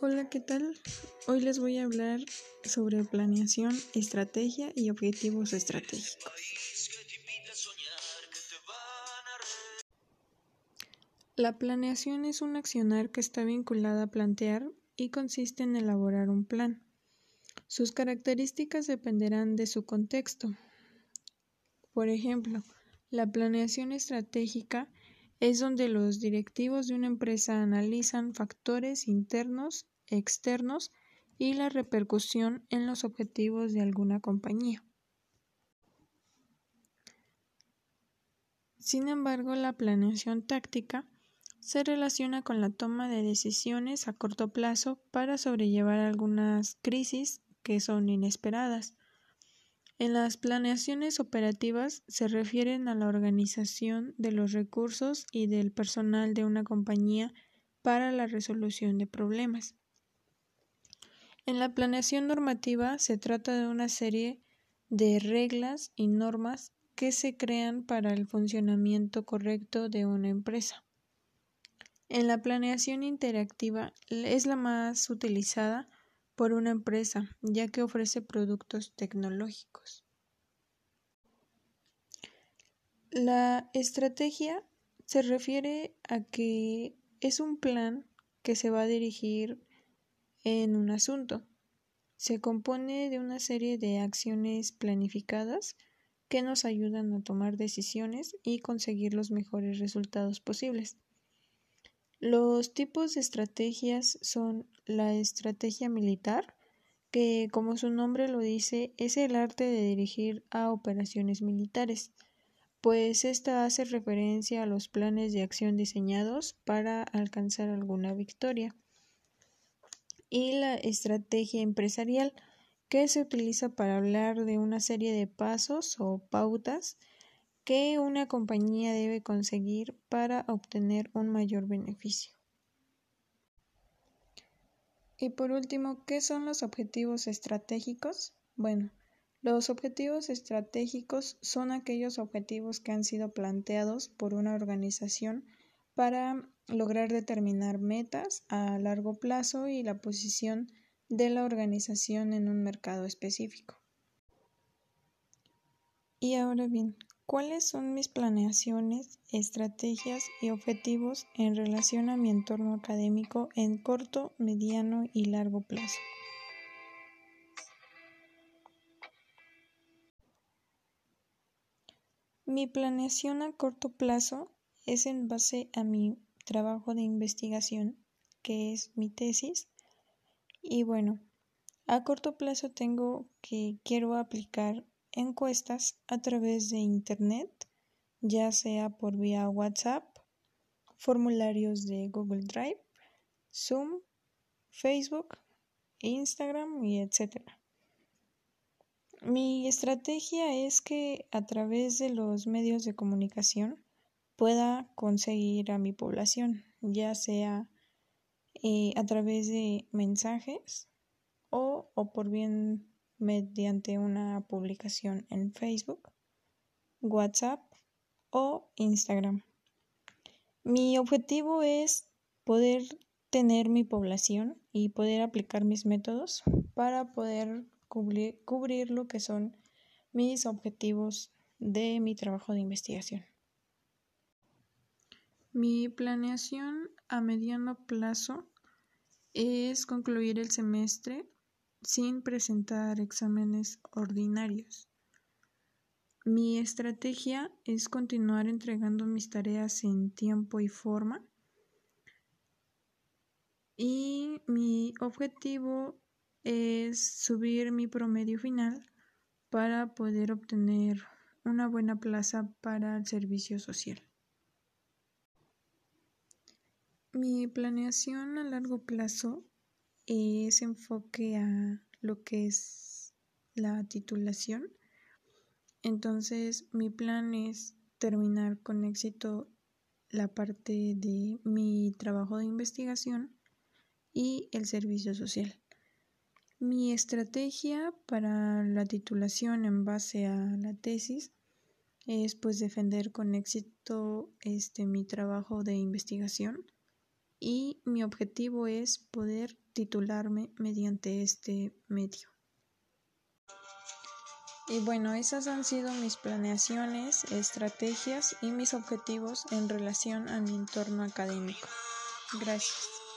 Hola, ¿qué tal? Hoy les voy a hablar sobre planeación, estrategia y objetivos estratégicos. La planeación es un accionar que está vinculada a plantear y consiste en elaborar un plan. Sus características dependerán de su contexto. Por ejemplo, la planeación estratégica es donde los directivos de una empresa analizan factores internos, externos y la repercusión en los objetivos de alguna compañía. Sin embargo, la planeación táctica se relaciona con la toma de decisiones a corto plazo para sobrellevar algunas crisis que son inesperadas. En las planeaciones operativas se refieren a la organización de los recursos y del personal de una compañía para la resolución de problemas. En la planeación normativa se trata de una serie de reglas y normas que se crean para el funcionamiento correcto de una empresa. En la planeación interactiva es la más utilizada por una empresa, ya que ofrece productos tecnológicos. La estrategia se refiere a que es un plan que se va a dirigir en un asunto. Se compone de una serie de acciones planificadas que nos ayudan a tomar decisiones y conseguir los mejores resultados posibles. Los tipos de estrategias son la estrategia militar, que como su nombre lo dice, es el arte de dirigir a operaciones militares, pues esta hace referencia a los planes de acción diseñados para alcanzar alguna victoria. Y la estrategia empresarial, que se utiliza para hablar de una serie de pasos o pautas que una compañía debe conseguir para obtener un mayor beneficio. Y por último, ¿qué son los objetivos estratégicos? Bueno, los objetivos estratégicos son aquellos objetivos que han sido planteados por una organización para lograr determinar metas a largo plazo y la posición de la organización en un mercado específico. Y ahora bien, ¿Cuáles son mis planeaciones, estrategias y objetivos en relación a mi entorno académico en corto, mediano y largo plazo? Mi planeación a corto plazo es en base a mi trabajo de investigación, que es mi tesis. Y bueno, a corto plazo tengo que quiero aplicar encuestas a través de Internet, ya sea por vía WhatsApp, formularios de Google Drive, Zoom, Facebook, Instagram y etc. Mi estrategia es que a través de los medios de comunicación pueda conseguir a mi población, ya sea eh, a través de mensajes o, o por bien mediante una publicación en Facebook, WhatsApp o Instagram. Mi objetivo es poder tener mi población y poder aplicar mis métodos para poder cubrir, cubrir lo que son mis objetivos de mi trabajo de investigación. Mi planeación a mediano plazo es concluir el semestre sin presentar exámenes ordinarios. Mi estrategia es continuar entregando mis tareas en tiempo y forma. Y mi objetivo es subir mi promedio final para poder obtener una buena plaza para el servicio social. Mi planeación a largo plazo ese enfoque a lo que es la titulación. Entonces mi plan es terminar con éxito la parte de mi trabajo de investigación y el servicio social. Mi estrategia para la titulación en base a la tesis es pues defender con éxito este mi trabajo de investigación y mi objetivo es poder titularme mediante este medio. Y bueno, esas han sido mis planeaciones, estrategias y mis objetivos en relación a mi entorno académico. Gracias.